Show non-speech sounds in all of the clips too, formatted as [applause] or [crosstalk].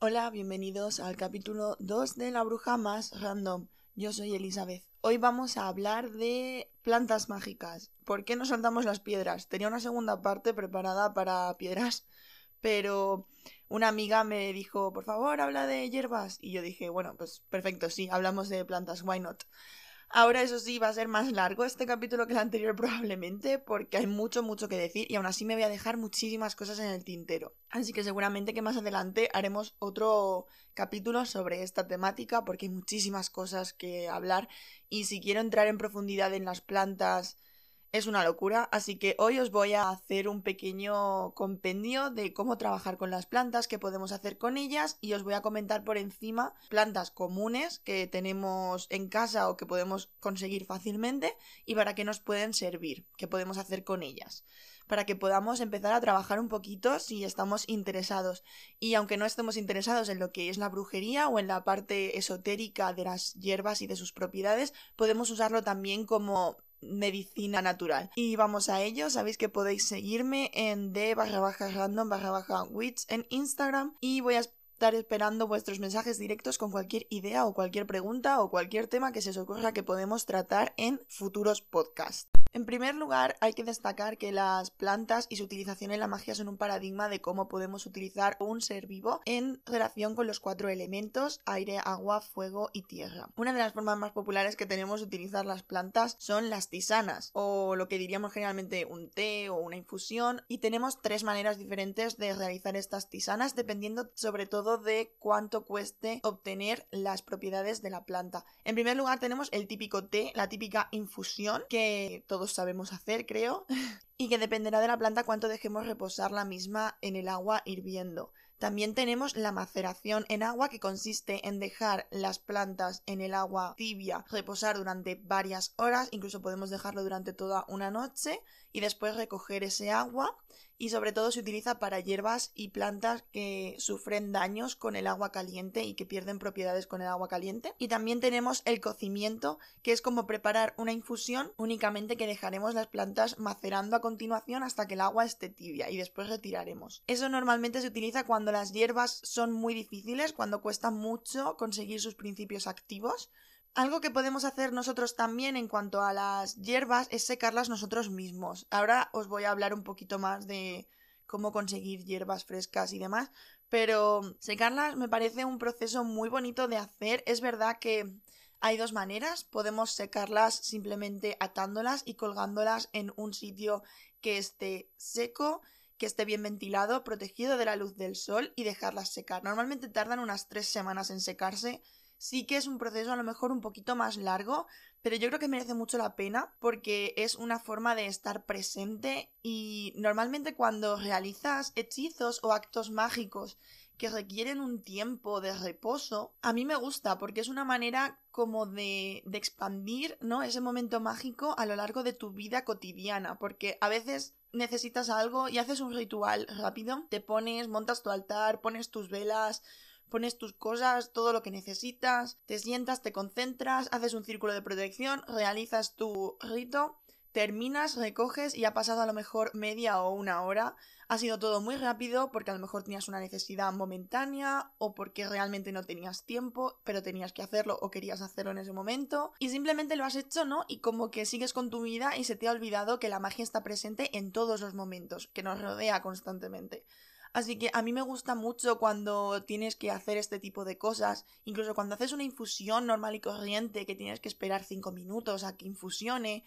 Hola, bienvenidos al capítulo 2 de La Bruja Más Random. Yo soy Elizabeth. Hoy vamos a hablar de plantas mágicas. ¿Por qué no soltamos las piedras? Tenía una segunda parte preparada para piedras, pero una amiga me dijo, por favor, habla de hierbas. Y yo dije, bueno, pues perfecto, sí, hablamos de plantas, why not? Ahora eso sí, va a ser más largo este capítulo que el anterior [laughs] probablemente, porque hay mucho, mucho que decir y aún así me voy a dejar muchísimas cosas en el tintero. Así que seguramente que más adelante haremos otro capítulo sobre esta temática, porque hay muchísimas cosas que hablar y si quiero entrar en profundidad en las plantas es una locura, así que hoy os voy a hacer un pequeño compendio de cómo trabajar con las plantas, qué podemos hacer con ellas y os voy a comentar por encima plantas comunes que tenemos en casa o que podemos conseguir fácilmente y para qué nos pueden servir, qué podemos hacer con ellas para que podamos empezar a trabajar un poquito si estamos interesados. Y aunque no estemos interesados en lo que es la brujería o en la parte esotérica de las hierbas y de sus propiedades, podemos usarlo también como medicina natural. Y vamos a ello, sabéis que podéis seguirme en d barra baja random barra baja wits en Instagram y voy a estar esperando vuestros mensajes directos con cualquier idea o cualquier pregunta o cualquier tema que se os ocurra que podemos tratar en futuros podcasts. En primer lugar, hay que destacar que las plantas y su utilización en la magia son un paradigma de cómo podemos utilizar un ser vivo en relación con los cuatro elementos aire, agua, fuego y tierra. Una de las formas más populares que tenemos de utilizar las plantas son las tisanas, o lo que diríamos generalmente un té o una infusión, y tenemos tres maneras diferentes de realizar estas tisanas dependiendo sobre todo de cuánto cueste obtener las propiedades de la planta. En primer lugar tenemos el típico té, la típica infusión que todos sabemos hacer, creo, [laughs] y que dependerá de la planta cuánto dejemos reposar la misma en el agua hirviendo. También tenemos la maceración en agua que consiste en dejar las plantas en el agua tibia reposar durante varias horas, incluso podemos dejarlo durante toda una noche y después recoger ese agua y sobre todo se utiliza para hierbas y plantas que sufren daños con el agua caliente y que pierden propiedades con el agua caliente. Y también tenemos el cocimiento, que es como preparar una infusión únicamente que dejaremos las plantas macerando a continuación hasta que el agua esté tibia y después retiraremos. Eso normalmente se utiliza cuando las hierbas son muy difíciles, cuando cuesta mucho conseguir sus principios activos algo que podemos hacer nosotros también en cuanto a las hierbas es secarlas nosotros mismos. Ahora os voy a hablar un poquito más de cómo conseguir hierbas frescas y demás, pero secarlas me parece un proceso muy bonito de hacer. Es verdad que hay dos maneras. Podemos secarlas simplemente atándolas y colgándolas en un sitio que esté seco, que esté bien ventilado, protegido de la luz del sol y dejarlas secar. Normalmente tardan unas tres semanas en secarse sí que es un proceso a lo mejor un poquito más largo, pero yo creo que merece mucho la pena porque es una forma de estar presente y normalmente cuando realizas hechizos o actos mágicos que requieren un tiempo de reposo, a mí me gusta porque es una manera como de, de expandir, ¿no? Ese momento mágico a lo largo de tu vida cotidiana, porque a veces necesitas algo y haces un ritual rápido, te pones, montas tu altar, pones tus velas, pones tus cosas, todo lo que necesitas, te sientas, te concentras, haces un círculo de protección, realizas tu rito, terminas, recoges y ha pasado a lo mejor media o una hora. Ha sido todo muy rápido porque a lo mejor tenías una necesidad momentánea o porque realmente no tenías tiempo, pero tenías que hacerlo o querías hacerlo en ese momento. Y simplemente lo has hecho, ¿no? Y como que sigues con tu vida y se te ha olvidado que la magia está presente en todos los momentos, que nos rodea constantemente. Así que a mí me gusta mucho cuando tienes que hacer este tipo de cosas, incluso cuando haces una infusión normal y corriente que tienes que esperar 5 minutos a que infusione.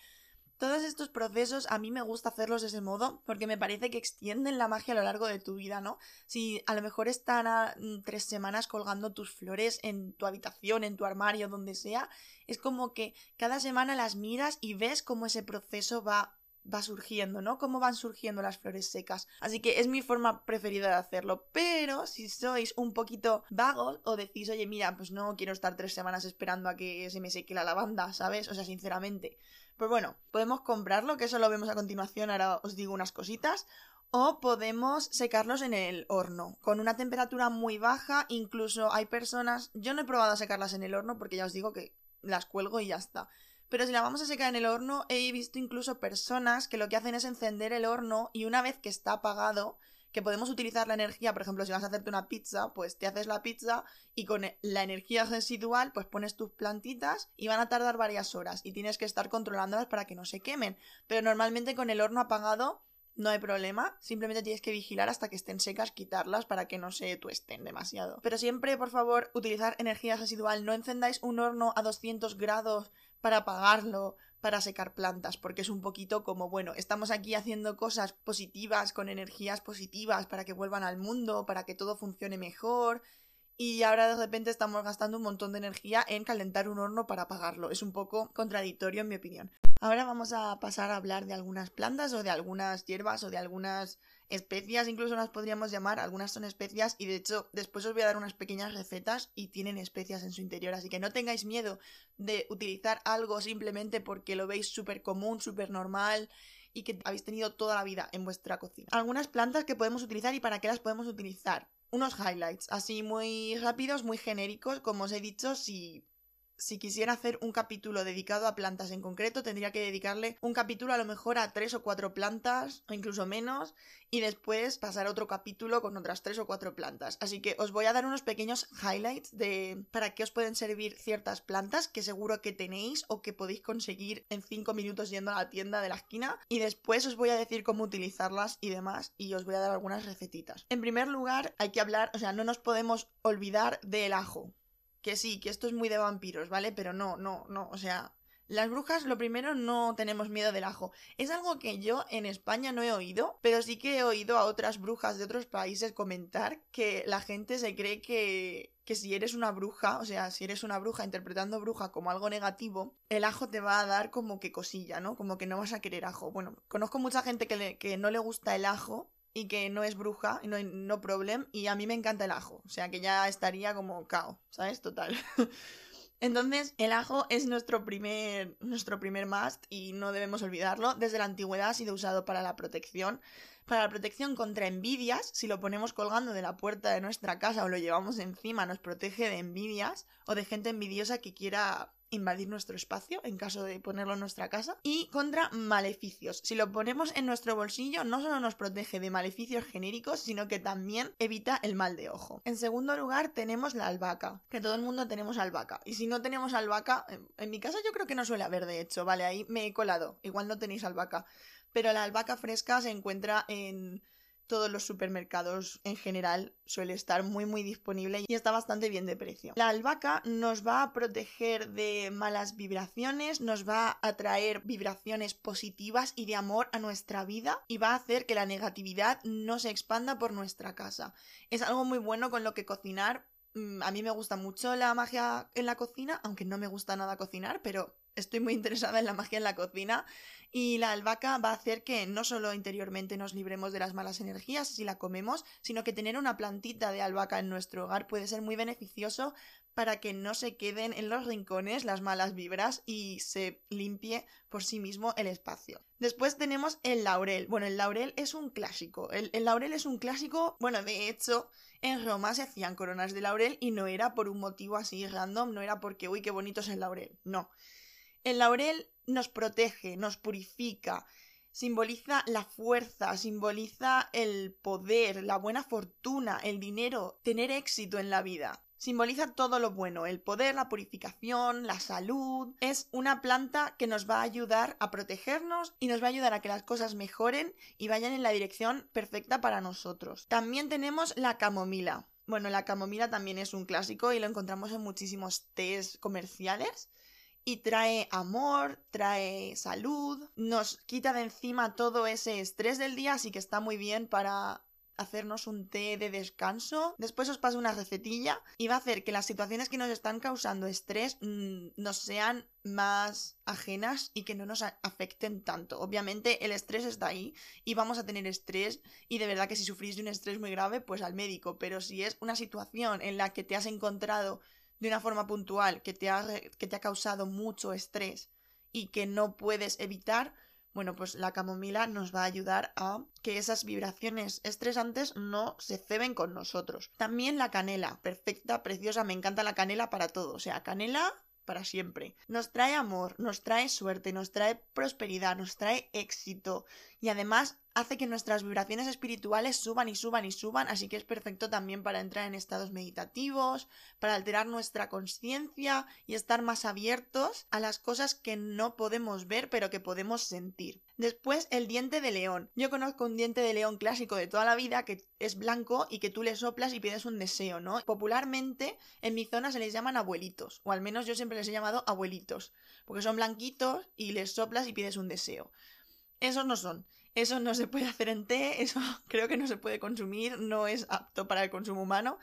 Todos estos procesos a mí me gusta hacerlos de ese modo porque me parece que extienden la magia a lo largo de tu vida, ¿no? Si a lo mejor están a, mm, tres semanas colgando tus flores en tu habitación, en tu armario, donde sea, es como que cada semana las miras y ves cómo ese proceso va va surgiendo, ¿no? Cómo van surgiendo las flores secas. Así que es mi forma preferida de hacerlo. Pero si sois un poquito vagos o decís, oye, mira, pues no quiero estar tres semanas esperando a que se me seque la lavanda, ¿sabes? O sea, sinceramente. Pues bueno, podemos comprarlo, que eso lo vemos a continuación, ahora os digo unas cositas. O podemos secarlos en el horno, con una temperatura muy baja, incluso hay personas, yo no he probado a secarlas en el horno porque ya os digo que las cuelgo y ya está Pero si la vamos a secar en el horno, he visto incluso personas que lo que hacen es encender el horno y una vez que está apagado, que podemos utilizar la energía, por ejemplo, si vas a hacerte una pizza, pues te haces la pizza y con la energía residual, pues pones tus plantitas y van a tardar varias horas y tienes que estar controlándolas para que no se quemen. Pero normalmente con el horno apagado no hay problema, simplemente tienes que vigilar hasta que estén secas, quitarlas para que no se tuesten demasiado. Pero siempre, por favor, utilizar energía residual, no encendáis un horno a 200 grados para apagarlo, para secar plantas, porque es un poquito como, bueno, estamos aquí haciendo cosas positivas, con energías positivas, para que vuelvan al mundo, para que todo funcione mejor, y ahora de repente estamos gastando un montón de energía en calentar un horno para apagarlo. Es un poco contradictorio en mi opinión. Ahora vamos a pasar a hablar de algunas plantas o de algunas hierbas o de algunas especias, incluso las podríamos llamar, algunas son especias y de hecho después os voy a dar unas pequeñas recetas y tienen especias en su interior, así que no tengáis miedo de utilizar algo simplemente porque lo veis súper común, súper normal y que habéis tenido toda la vida en vuestra cocina. Algunas plantas que podemos utilizar y para qué las podemos utilizar. Unos highlights, así muy rápidos, muy genéricos, como os he dicho, si si quisiera hacer un capítulo dedicado a plantas en concreto, tendría que dedicarle un capítulo a lo mejor a tres o cuatro plantas, o incluso menos, y después pasar otro capítulo con otras tres o cuatro plantas. Así que os voy a dar unos pequeños highlights de para qué os pueden servir ciertas plantas que seguro que tenéis o que podéis conseguir en cinco minutos yendo a la tienda de la esquina, y después os voy a decir cómo utilizarlas y demás, y os voy a dar algunas recetitas. En primer lugar, hay que hablar, o sea, no nos podemos olvidar del ajo que sí, que esto es muy de vampiros, ¿vale? Pero no, no, no, o sea, las brujas, lo primero, no tenemos miedo del ajo. Es algo que yo en España no he oído, pero sí que he oído a otras brujas de otros países comentar que la gente se cree que, que si eres una bruja, o sea, si eres una bruja interpretando bruja como algo negativo, el ajo te va a dar como que cosilla, ¿no? Como que no vas a querer ajo. Bueno, conozco mucha gente que, que no le gusta el ajo y que no es bruja, no, no problem, y a mí me encanta el ajo, o sea que ya estaría como cao, ¿sabes? Total. [laughs] Entonces, el ajo es nuestro primer, nuestro primer must y no debemos olvidarlo. Desde la antigüedad ha sido usado para la protección, para la protección contra envidias. Si lo ponemos colgando de la puerta de nuestra casa o lo llevamos encima, nos protege de envidias o de gente envidiosa que quiera invadir nuestro espacio en caso de ponerlo en nuestra casa y contra maleficios. Si lo ponemos en nuestro bolsillo no solo nos protege de maleficios genéricos sino que también evita el mal de ojo. En segundo lugar tenemos la albahaca, que todo el mundo tenemos albahaca y si no tenemos albahaca, en, mi casa yo creo que no suele haber de hecho, vale, ahí me he colado, igual no tenéis albahaca, pero la albahaca fresca se encuentra en todos los supermercados en general suele estar muy muy disponible y está bastante bien de precio. La albahaca nos va a proteger de malas vibraciones, nos va a traer vibraciones positivas y de amor a nuestra vida y va a hacer que la negatividad no se expanda por nuestra casa. Es algo muy bueno con lo que cocinar. Mm, a mí me gusta mucho la magia en la cocina, aunque no me gusta nada cocinar, pero estoy muy interesada en la magia en la cocina y la albahaca va a hacer que no solo interiormente nos libremos de las malas energías si la comemos, sino que tener una plantita de albahaca en nuestro hogar puede ser muy beneficioso para que no se queden en los rincones las malas vibras y se limpie por sí mismo el espacio. Después tenemos el laurel. Bueno, el laurel es un clásico. El, el laurel es un clásico, bueno, de hecho, en Roma se hacían coronas de laurel y no era por un motivo así random, no era porque, uy, qué bonito es el laurel. No. El laurel nos protege, nos purifica, simboliza la fuerza, simboliza el poder, la buena fortuna, el dinero, tener éxito en la vida. Simboliza todo lo bueno, el poder, la purificación, la salud. Es una planta que nos va a ayudar a protegernos y nos va a ayudar a que las cosas mejoren y vayan en la dirección perfecta para nosotros. También tenemos la camomila. Bueno, la camomila también es un clásico y lo encontramos en muchísimos tés comerciales y trae amor, trae salud, nos quita de encima todo ese estrés del día, así que está muy bien para hacernos un té de descanso. Después os paso una recetilla y va a hacer que las situaciones que nos están causando estrés mm, nos sean más ajenas y que no nos afecten tanto. Obviamente el estrés está ahí y vamos a tener estrés y de verdad que si sufrís de un estrés muy grave pues al médico, pero si es una situación en la que te has encontrado de una forma puntual que te, ha, que te ha causado mucho estrés y que no puedes evitar, bueno, pues la camomila nos va a ayudar a que esas vibraciones estresantes no se ceben con nosotros. También la canela, perfecta, preciosa, me encanta la canela para todo. O sea, canela para siempre. Nos trae amor, nos trae suerte, nos trae prosperidad, nos trae éxito y además hace que nuestras vibraciones espirituales suban y suban y suban, así que es perfecto también para entrar en estados meditativos, para alterar nuestra conciencia y estar más abiertos a las cosas que no podemos ver pero que podemos sentir. Después el diente de león. Yo conozco un diente de león clásico de toda la vida que es blanco y que tú le soplas y pides un deseo, ¿no? Popularmente en mi zona se les llaman abuelitos, o al menos yo siempre les he llamado abuelitos, porque son blanquitos y les soplas y pides un deseo. Esos no son. Eso no se puede hacer en té, [laughs] eso creo que no se puede consumir, no es apto para el consumo humano.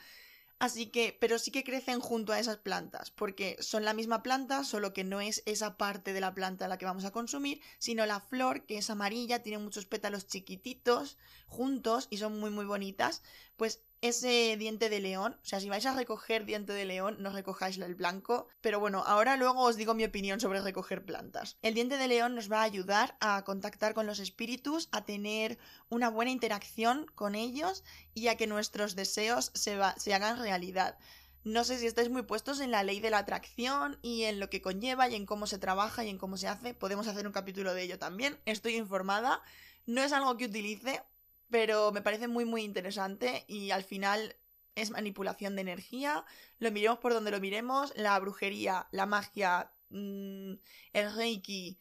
Así que, pero sí que crecen junto a esas plantas, porque son la misma planta, solo que no es esa parte de la planta la que vamos a consumir, sino la flor, que es amarilla, tiene muchos pétalos chiquititos juntos y son muy muy bonitas, pues ese diente de león. O sea, si vais a recoger diente de león, no recojáis el blanco. Pero bueno, ahora luego os digo mi opinión sobre recoger plantas. El diente de león nos va a ayudar a contactar con los espíritus, a tener una buena interacción con ellos y a que nuestros deseos se, se hagan realidad. No sé si estáis muy puestos en la ley de la atracción y en lo que conlleva y en cómo se trabaja y en cómo se hace. Podemos hacer un capítulo de ello también. Estoy informada. No es algo que utilice, pero me parece muy muy interesante y al final es manipulación de energía, lo miremos por donde lo miremos, la brujería, la magia, mm, el reiki,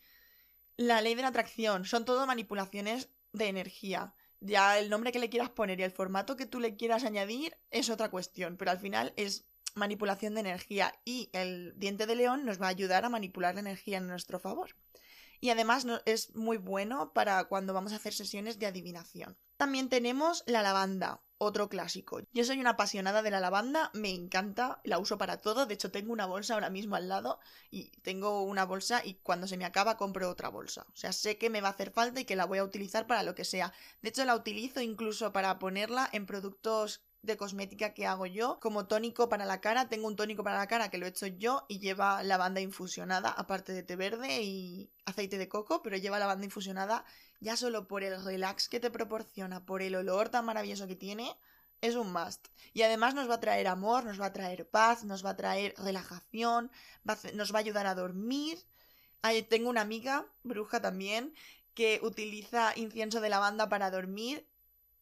la ley de la atracción, son todo manipulaciones de energía. Ya el nombre que le quieras poner y el formato que tú le quieras añadir es otra cuestión, pero al final es manipulación de energía y el diente de león nos va a ayudar a manipular la energía en nuestro favor. Y además es muy bueno para cuando vamos a hacer sesiones de adivinación. También tenemos la lavanda, otro clásico. Yo soy una apasionada de la lavanda, me encanta, la uso para todo, de hecho tengo una bolsa ahora mismo al lado y tengo una bolsa y cuando se me acaba compro otra bolsa. O sea, sé que me va a hacer falta y que la voy a utilizar para lo que sea. De hecho la utilizo incluso para ponerla en productos de cosmética que hago yo. Como tónico para la cara, tengo un tónico para la cara que lo he hecho yo y lleva lavanda infusionada, aparte de té verde y aceite de coco, pero lleva lavanda infusionada ya solo por el relax que te proporciona, por el olor tan maravilloso que tiene, es un must. Y además nos va a traer amor, nos va a traer paz, nos va a traer relajación, nos va a ayudar a dormir. tengo una amiga, bruja también, que utiliza incienso de lavanda para dormir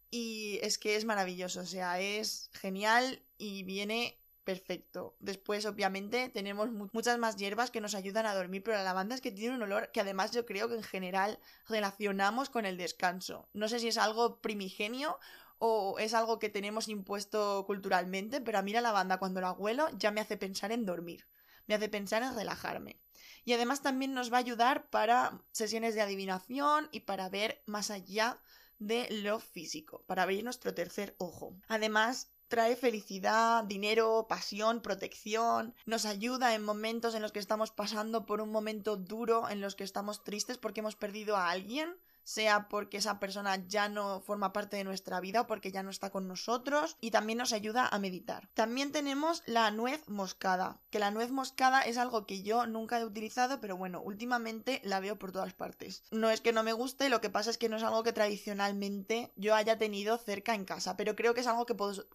y es que es maravilloso, o sea, es genial y viene perfecto. Después, obviamente, tenemos muchas más hierbas que nos ayudan a dormir, pero la lavanda es que tiene un olor que además yo creo que en general relacionamos con el descanso. No sé si es algo primigenio o es algo que tenemos impuesto culturalmente, pero a mí la lavanda cuando la huelo ya me hace pensar en dormir, me hace pensar en relajarme. Y además también nos va a ayudar para sesiones de adivinación y para ver más allá de lo físico, para abrir nuestro tercer ojo. Además, trae felicidad, dinero, pasión, protección, nos ayuda en momentos en los que estamos pasando por un momento duro, en los que estamos tristes porque hemos perdido a alguien sea porque esa persona ya no forma parte de nuestra vida o porque ya no está con nosotros y también nos ayuda a meditar. También tenemos la nuez moscada, que la nuez moscada es algo que yo nunca he utilizado, pero bueno, últimamente la veo por todas partes. No es que no me guste, lo que pasa es que no es algo que tradicionalmente yo haya tenido cerca en casa, pero creo que es algo que,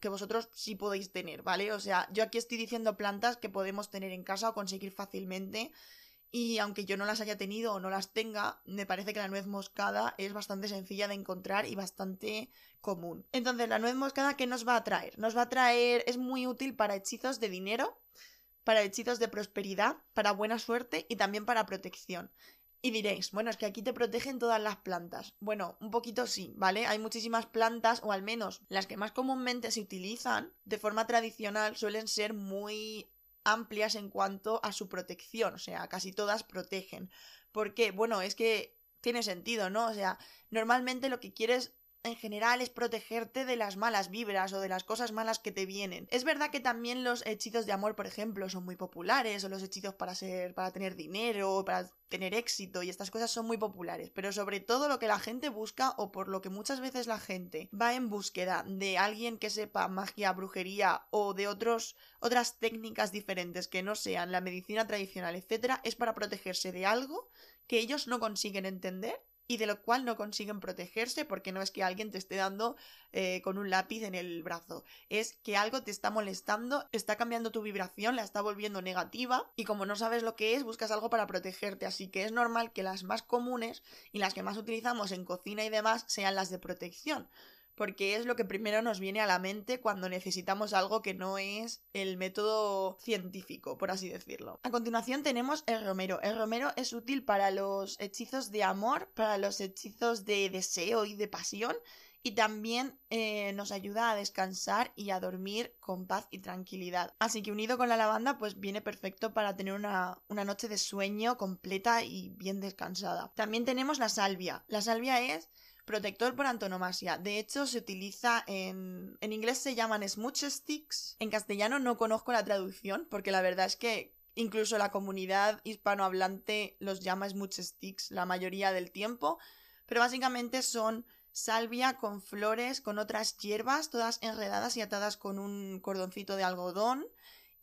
vosotros sí podéis tener, ¿vale? O sea, yo aquí estoy diciendo plantas que podemos tener en casa o conseguir fácilmente y aunque yo no las haya tenido o no las tenga, me parece que la nuez moscada es bastante sencilla de encontrar y bastante común. Entonces, la nuez moscada, ¿qué nos va a traer? Nos va a traer, es muy útil para hechizos de dinero, para hechizos de prosperidad, para buena suerte y también para protección. Y diréis, bueno, es que aquí te protegen todas las plantas. Bueno, un poquito sí, ¿vale? Hay muchísimas plantas, o al menos las que más comúnmente se utilizan de forma tradicional, suelen ser muy amplias en cuanto a su protección, o sea, casi todas protegen. Porque, bueno, es que tiene sentido, ¿no? O sea, normalmente lo que quieres en general es protegerte de las malas vibras o de las cosas malas que te vienen. Es verdad que también los hechizos de amor, por ejemplo, son muy populares, o los hechizos para ser, para tener dinero, para tener éxito, y estas cosas son muy populares, pero sobre todo lo que la gente busca, o por lo que muchas veces la gente va en búsqueda de alguien que sepa magia, brujería o de otros, otras técnicas diferentes que no sean la medicina tradicional, etcétera, es para protegerse de algo que ellos no consiguen entender y de lo cual no consiguen protegerse porque no es que alguien te esté dando eh, con un lápiz en el brazo, es que algo te está molestando, está cambiando tu vibración, la está volviendo negativa y como no sabes lo que es, buscas algo para protegerte, así que es normal que las más comunes y las que más utilizamos en cocina y demás sean las de protección porque es lo que primero nos viene a la mente cuando necesitamos algo que no es el método científico, por así decirlo. A continuación tenemos el romero. El romero es útil para los hechizos de amor, para los hechizos de deseo y de pasión y también eh, nos ayuda a descansar y a dormir con paz y tranquilidad. Así que unido con la lavanda, pues viene perfecto para tener una, una, noche de sueño completa y bien descansada. También tenemos la salvia. La salvia es protector por antonomasia. De hecho, se utiliza en... En inglés se llaman smooch sticks. En castellano no conozco la traducción porque la verdad es que incluso la comunidad hispanohablante los llama smooch sticks la mayoría del tiempo. Pero básicamente son salvia con flores, con otras hierbas, todas enredadas y atadas con un cordoncito de algodón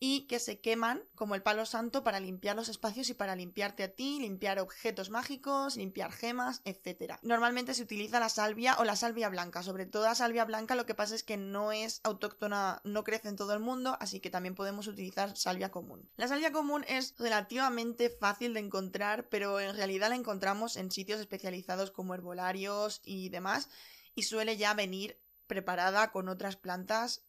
y que se queman como el palo santo para limpiar los espacios y para limpiarte a ti, limpiar objetos mágicos, limpiar gemas, etc. Normalmente se utiliza la salvia o la salvia blanca, sobre todo la salvia blanca lo que pasa es que no es autóctona, no crece en todo el mundo, así que también podemos utilizar salvia común. La salvia común es relativamente fácil de encontrar, pero en realidad la encontramos en sitios especializados como herbolarios y demás, y suele ya venir preparada con otras plantas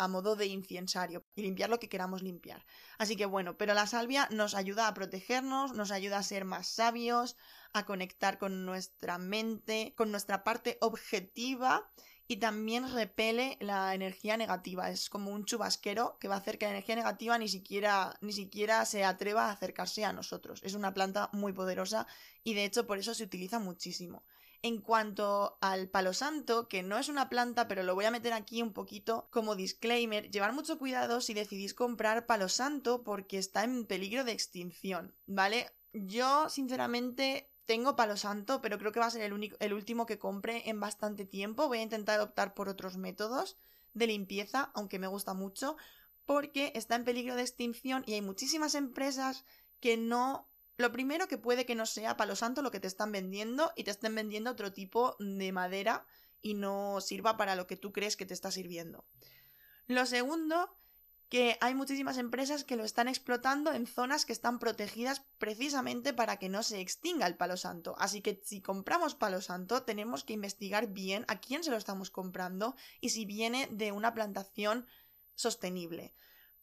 a modo de inciensario y limpiar lo que queramos limpiar. Así que bueno, pero la salvia nos ayuda a protegernos, nos ayuda a ser más sabios, a conectar con nuestra mente, con nuestra parte objetiva y también repele la energía negativa. Es como un chubasquero que va a hacer que la energía negativa ni siquiera, ni siquiera se atreva a acercarse a nosotros. Es una planta muy poderosa y de hecho por eso se utiliza muchísimo. En cuanto al palo santo, que no es una planta, pero lo voy a meter aquí un poquito como disclaimer, llevar mucho cuidado si decidís comprar palo santo porque está en peligro de extinción, ¿vale? Yo, sinceramente, tengo palo santo, pero creo que va a ser el, único, el último que compre en bastante tiempo. Voy a intentar optar por otros métodos de limpieza, aunque me gusta mucho, porque está en peligro de extinción y hay muchísimas empresas que no lo primero que puede que no sea palo santo lo que te están vendiendo y te estén vendiendo otro tipo de madera y no sirva para lo que tú crees que te está sirviendo. Lo segundo, que hay muchísimas empresas que lo están explotando en zonas que están protegidas precisamente para que no se extinga el palo santo. Así que si compramos palo santo tenemos que investigar bien a quién se lo estamos comprando y si viene de una plantación sostenible.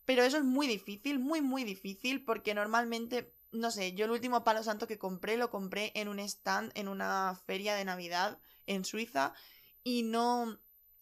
Pero eso es muy difícil, muy muy difícil porque normalmente no sé, yo el último palo santo que compré lo compré en un stand en una feria de Navidad en Suiza y no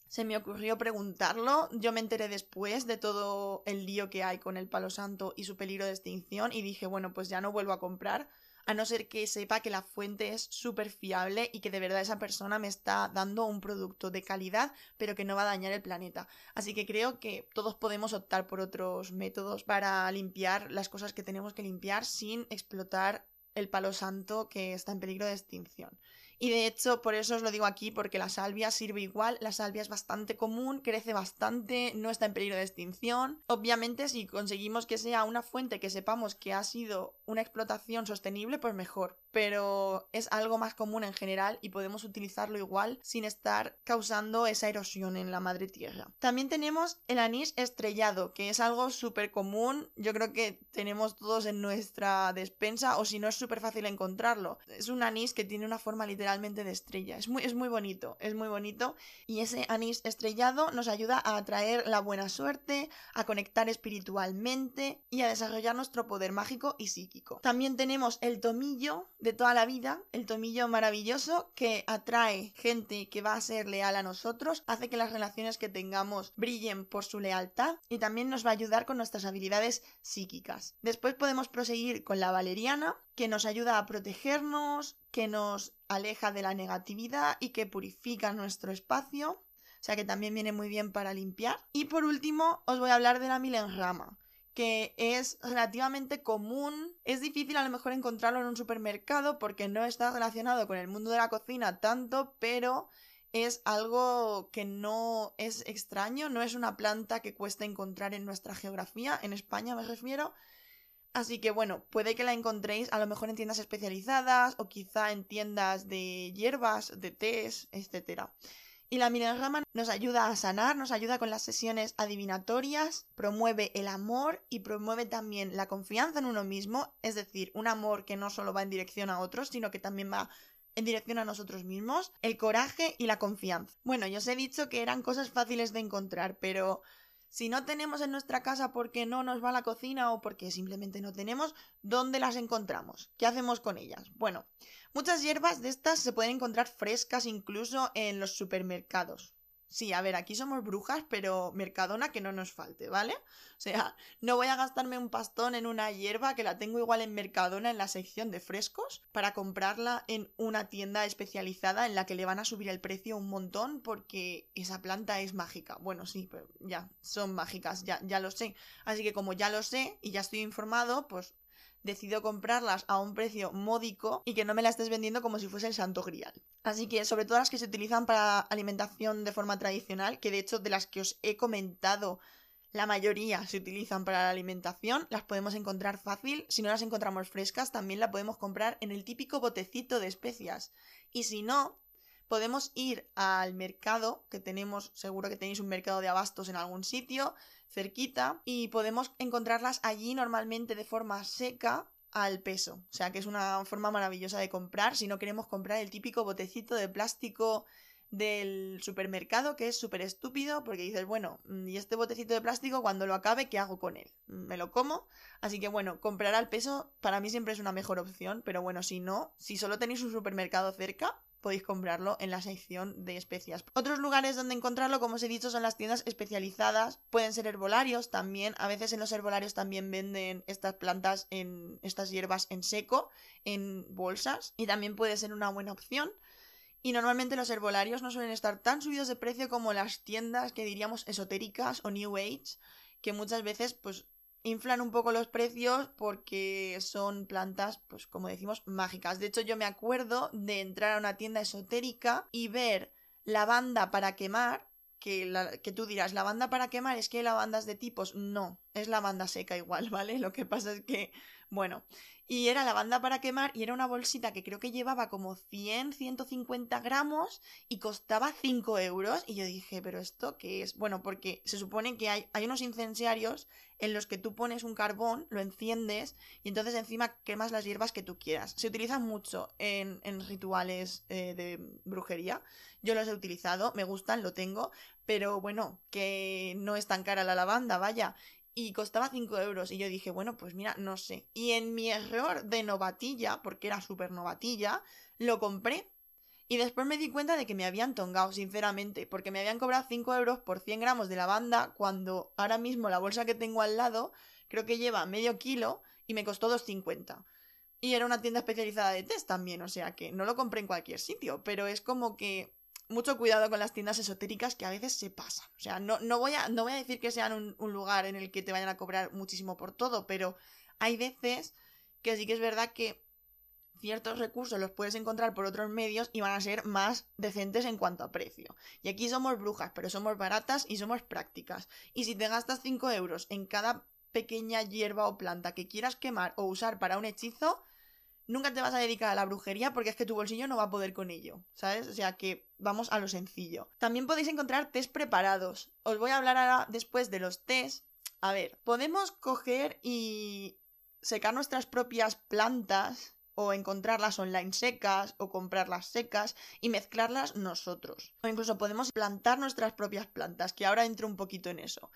se me ocurrió preguntarlo. Yo me enteré después de todo el lío que hay con el palo santo y su peligro de extinción y dije, bueno, pues ya no vuelvo a comprar a no ser que sepa que la fuente es súper fiable y que de verdad esa persona me está dando un producto de calidad, pero que no va a dañar el planeta. Así que creo que todos podemos optar por otros métodos para limpiar las cosas que tenemos que limpiar sin explotar el palo santo que está en peligro de extinción. Y de hecho, por eso os lo digo aquí, porque la salvia sirve igual, la salvia es bastante común, crece bastante, no está en peligro de extinción. Obviamente, si conseguimos que sea una fuente que sepamos que ha sido una explotación sostenible, pues mejor. Pero es algo más común en general y podemos utilizarlo igual sin estar causando esa erosión en la madre tierra. También tenemos el anís estrellado, que es algo súper común. Yo creo que tenemos todos en nuestra despensa, o si no es súper fácil encontrarlo. Es un anís que tiene una forma literal de estrella. Es muy, es muy bonito, es muy bonito. Y ese anís estrellado nos ayuda a atraer la buena suerte, a conectar espiritualmente y a desarrollar nuestro poder mágico y psíquico. También tenemos el tomillo de toda la vida, el tomillo maravilloso que atrae gente que va a ser leal a nosotros, hace que las relaciones que tengamos brillen por su lealtad y también nos va a ayudar con nuestras habilidades psíquicas. Después podemos proseguir con la valeriana, que nos ayuda a protegernos, que nos aleja de la negatividad y que purifica nuestro espacio, o sea que también viene muy bien para limpiar. Y por último, os voy a hablar de la milenrama, que es relativamente común, es difícil a lo mejor encontrarlo en un supermercado porque no está relacionado con el mundo de la cocina tanto, pero es algo que no es extraño, no es una planta que cuesta encontrar en nuestra geografía, en España me refiero, Así que bueno, puede que la encontréis a lo mejor en tiendas especializadas o quizá en tiendas de hierbas, de tés, etc. Y la minergrama nos ayuda a sanar, nos ayuda con las sesiones adivinatorias, promueve el amor y promueve también la confianza en uno mismo, es decir, un amor que no solo va en dirección a otros, sino que también va en dirección a nosotros mismos, el coraje y la confianza. Bueno, yo os he dicho que eran cosas fáciles de encontrar, pero si no tenemos en nuestra casa porque no nos va la cocina o porque simplemente no tenemos, ¿dónde las encontramos? ¿Qué hacemos con ellas? Bueno, muchas hierbas de estas se pueden encontrar frescas incluso en los supermercados. Sí, a ver, aquí somos brujas, pero mercadona que no nos falte, ¿vale? O sea, no voy a gastarme un pastón en una hierba que la tengo igual en mercadona en la sección de frescos para comprarla en una tienda especializada en la que le van a subir el precio un montón porque esa planta es mágica. Bueno, sí, pero ya, son mágicas, ya, ya lo sé. Así que como ya lo sé y ya estoy informado, pues decido comprarlas a un precio módico y que no me las estés vendiendo como si fuese el santo grial. Así que sobre todo las que se utilizan para alimentación de forma tradicional, que de hecho de las que os he comentado la mayoría se utilizan para la alimentación, las podemos encontrar fácil. Si no las encontramos frescas, también la podemos comprar en el típico botecito de especias. Y si no, podemos ir al mercado, que tenemos, seguro que tenéis un mercado de abastos en algún sitio, cerquita, y podemos encontrarlas allí normalmente de forma seca al peso. O sea que es una forma maravillosa de comprar si no queremos comprar el típico botecito de plástico del supermercado que es súper estúpido porque dices, bueno, mm, ¿y este botecito de plástico cuando lo acabe qué hago con él? ¿Me lo como? Así que bueno, comprar al peso para mí siempre es una mejor opción, pero bueno, si no, si solo tenéis un supermercado cerca, podéis comprarlo en la sección de especias. Otros lugares donde encontrarlo, como os he dicho, son las tiendas especializadas. Pueden ser herbolarios también. A veces en los herbolarios también venden estas plantas en estas hierbas en seco, en bolsas. Y también puede ser una buena opción. Y normalmente los herbolarios no suelen estar tan subidos de precio como las tiendas que diríamos esotéricas o New Age, que muchas veces pues inflan un poco los precios porque son plantas, pues como decimos, mágicas. De hecho, yo me acuerdo de entrar a una tienda esotérica y ver lavanda para quemar, que, la, que tú dirás, lavanda para quemar, es que hay lavandas de tipos. No, es lavanda seca igual, [laughs] ¿vale? Lo que pasa es que, bueno, y era lavanda para quemar y era una bolsita que creo que llevaba como 100, 150 gramos y costaba 5 euros. Y yo dije, ¿pero esto qué es? Bueno, porque se supone que hay, hay unos incenciarios en los que tú pones un carbón, lo enciendes y entonces encima quemas las hierbas que tú quieras. Se utilizan mucho en, en rituales eh, de brujería. Yo los he utilizado, me gustan, lo tengo, pero bueno, que no es tan cara la lavanda, vaya y costaba 5 euros. Y yo dije, bueno, pues mira, no sé. Y en mi error de novatilla, porque era súper novatilla, lo compré. Y después me di cuenta de que me habían tongado, sinceramente, porque me habían cobrado 5 euros por 100 gramos de lavanda, cuando ahora mismo la bolsa que tengo al lado creo que lleva medio kilo y me costó 2,50. Y era una tienda especializada de test también, o sea que no lo compré en cualquier sitio, pero es como que mucho cuidado con las tiendas esotéricas que a veces se pasan. O sea, no, no, voy, a, no voy a decir que sean un, un, lugar en el que te vayan a cobrar muchísimo por todo, pero hay veces que sí que es verdad que ciertos recursos los puedes encontrar por otros medios y van a ser más decentes en cuanto a precio. Y aquí somos brujas, pero somos baratas y somos prácticas. Y si te gastas 5 euros en cada pequeña hierba o planta que quieras quemar o usar para un hechizo, nunca te vas a dedicar a la brujería porque es que tu bolsillo no va a poder con ello, ¿sabes? O sea que vamos a lo sencillo. También podéis encontrar test preparados. Os voy a hablar ahora después de los test. A ver, podemos coger y secar nuestras propias plantas o encontrarlas online secas o comprarlas secas y mezclarlas nosotros. O incluso podemos plantar nuestras propias plantas, que ahora entro un poquito en eso.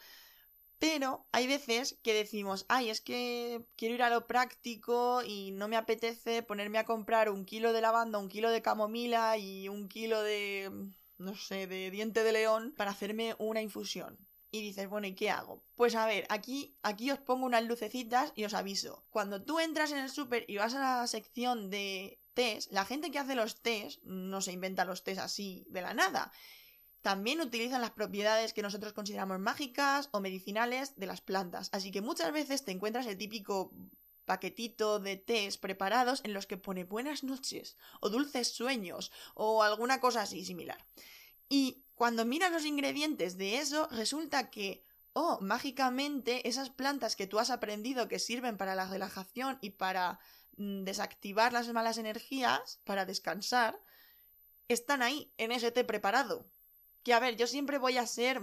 Pero hay veces que decimos, ay, es que quiero ir a lo práctico y no me apetece ponerme a comprar un kilo de lavanda, un kilo de camomila y un kilo de, no sé, de diente de león para hacerme una infusión. Y dices, bueno, ¿y qué hago? Pues a ver, aquí, aquí os pongo unas lucecitas y os aviso. Cuando tú entras en el súper y vas a la sección de test, la gente que hace los test no se inventa los test así de la nada también utilizan las propiedades que nosotros consideramos mágicas o medicinales de las plantas. Así que muchas veces te encuentras el típico paquetito de tés preparados en los que pone buenas noches o dulces sueños o alguna cosa así similar. Y cuando miras los ingredientes de eso, resulta que o mágicamente esas plantas que tú has aprendido que sirven para la relajación y para mm, desactivar las malas energías, para descansar, están ahí, en ese té preparado. Que a ver, yo siempre voy a ser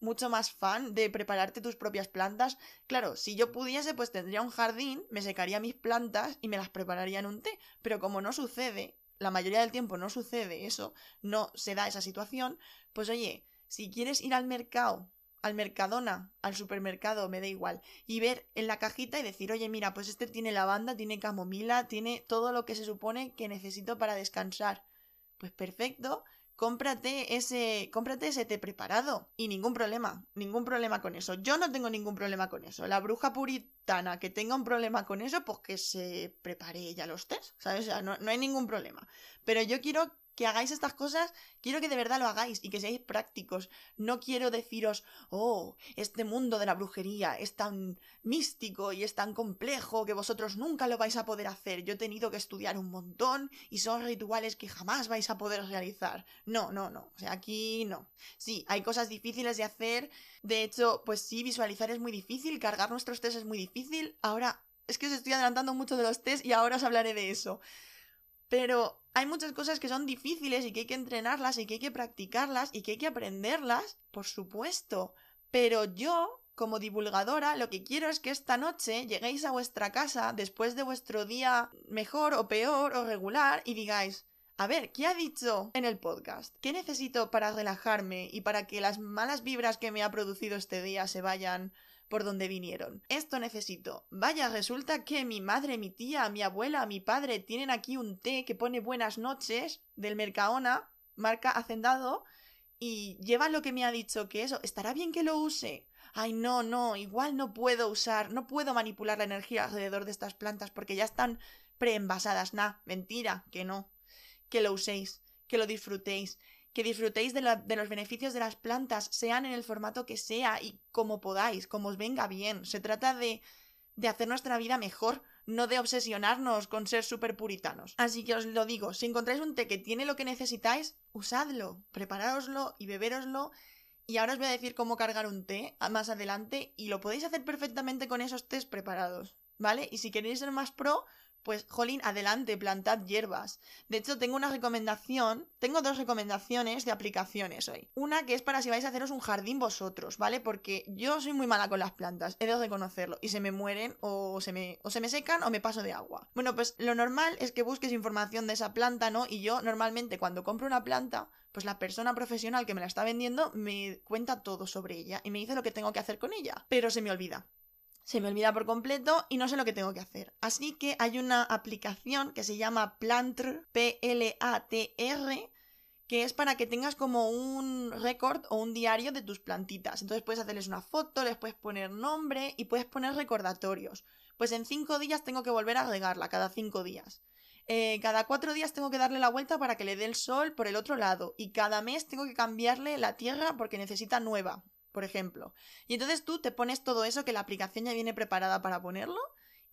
mucho más fan de prepararte tus propias plantas. Claro, si yo pudiese, pues tendría un jardín, me secaría mis plantas y me las prepararía en un té. Pero como no sucede, la mayoría del tiempo no sucede eso, no se da esa situación, pues oye, si quieres ir al mercado al Mercadona, al supermercado, me da igual, y ver en la cajita y decir, oye, mira, pues este tiene lavanda, tiene camomila, tiene todo lo que se supone que necesito para descansar. Pues perfecto, cómprate ese, cómprate ese té preparado y ningún problema, ningún problema con eso. Yo no tengo ningún problema con eso. La bruja puritana que tenga un problema con eso, pues que se prepare ella los tés, ¿sabes? O sea, no, no hay ningún problema. Pero yo quiero que hagáis estas cosas, quiero que de verdad lo hagáis y que seáis prácticos. No quiero deciros, oh, este mundo de la brujería es tan místico y es tan complejo que vosotros nunca lo vais a poder hacer. Yo he tenido que estudiar un montón y son rituales que jamás vais a poder realizar. No, no, no. O sea, aquí no. Sí, hay cosas difíciles de hacer. De hecho, pues sí, visualizar es muy difícil, cargar nuestros test es muy difícil. Ahora, es que os estoy adelantando mucho de los test y ahora os hablaré de eso. Pero hay muchas cosas que son difíciles y que hay que entrenarlas y que hay que practicarlas y que hay que aprenderlas, por supuesto. Pero yo, como divulgadora, lo que quiero es que esta noche lleguéis a vuestra casa después de vuestro día mejor o peor o regular y digáis, a ver, ¿qué ha dicho en el podcast? ¿Qué necesito para relajarme y para que las malas vibras que me ha producido este día se vayan por donde vinieron. Esto necesito. Vaya, resulta que mi madre, mi tía, mi abuela, mi padre tienen aquí un té que pone buenas noches del Mercaona, marca Hacendado, y lleva lo que me ha dicho que eso. ¿Estará bien que lo use? Ay, no, no, igual no puedo usar, no puedo manipular la energía alrededor de estas plantas porque ya están preenvasadas. Nah, mentira, que no. Que lo uséis, que lo disfrutéis, que disfrutéis de, los beneficios de las plantas, sean en el formato que sea y como podáis, como os venga bien. Se trata de, de hacer nuestra vida mejor, no de obsesionarnos con ser súper puritanos. Así que os lo digo, si encontráis un té que tiene lo que necesitáis, usadlo, preparároslo y beberoslo. Y ahora os voy a decir cómo cargar un té más adelante y lo podéis hacer perfectamente con esos tés preparados, ¿vale? Y si queréis ser más pro, pues, jolín, adelante, plantad hierbas. De hecho, tengo una recomendación, tengo dos recomendaciones de aplicaciones hoy. Una que es para si vais a haceros un jardín vosotros, ¿vale? Porque yo soy muy mala con las plantas, he de reconocerlo, y se me mueren o se me, o se me secan o me paso de agua. Bueno, pues lo normal es que busques información de esa planta, ¿no? Y yo normalmente cuando compro una planta, pues la persona profesional que me la está vendiendo me cuenta todo sobre ella y me dice lo que tengo que hacer con ella, pero se me olvida se me olvida por completo y no sé lo que tengo que hacer. Así que hay una aplicación que se llama Plantr, P-L-A-T-R, que es para que tengas como un récord o un diario de tus plantitas. Entonces puedes hacerles una foto, les puedes poner nombre y puedes poner recordatorios. Pues en cinco días tengo que volver a regarla, cada cinco días. Eh, cada cuatro días tengo que darle la vuelta para que le dé el sol por el otro lado. Y cada mes tengo que cambiarle la tierra porque necesita nueva por ejemplo. Y entonces tú te pones todo eso que la aplicación ya viene preparada para ponerlo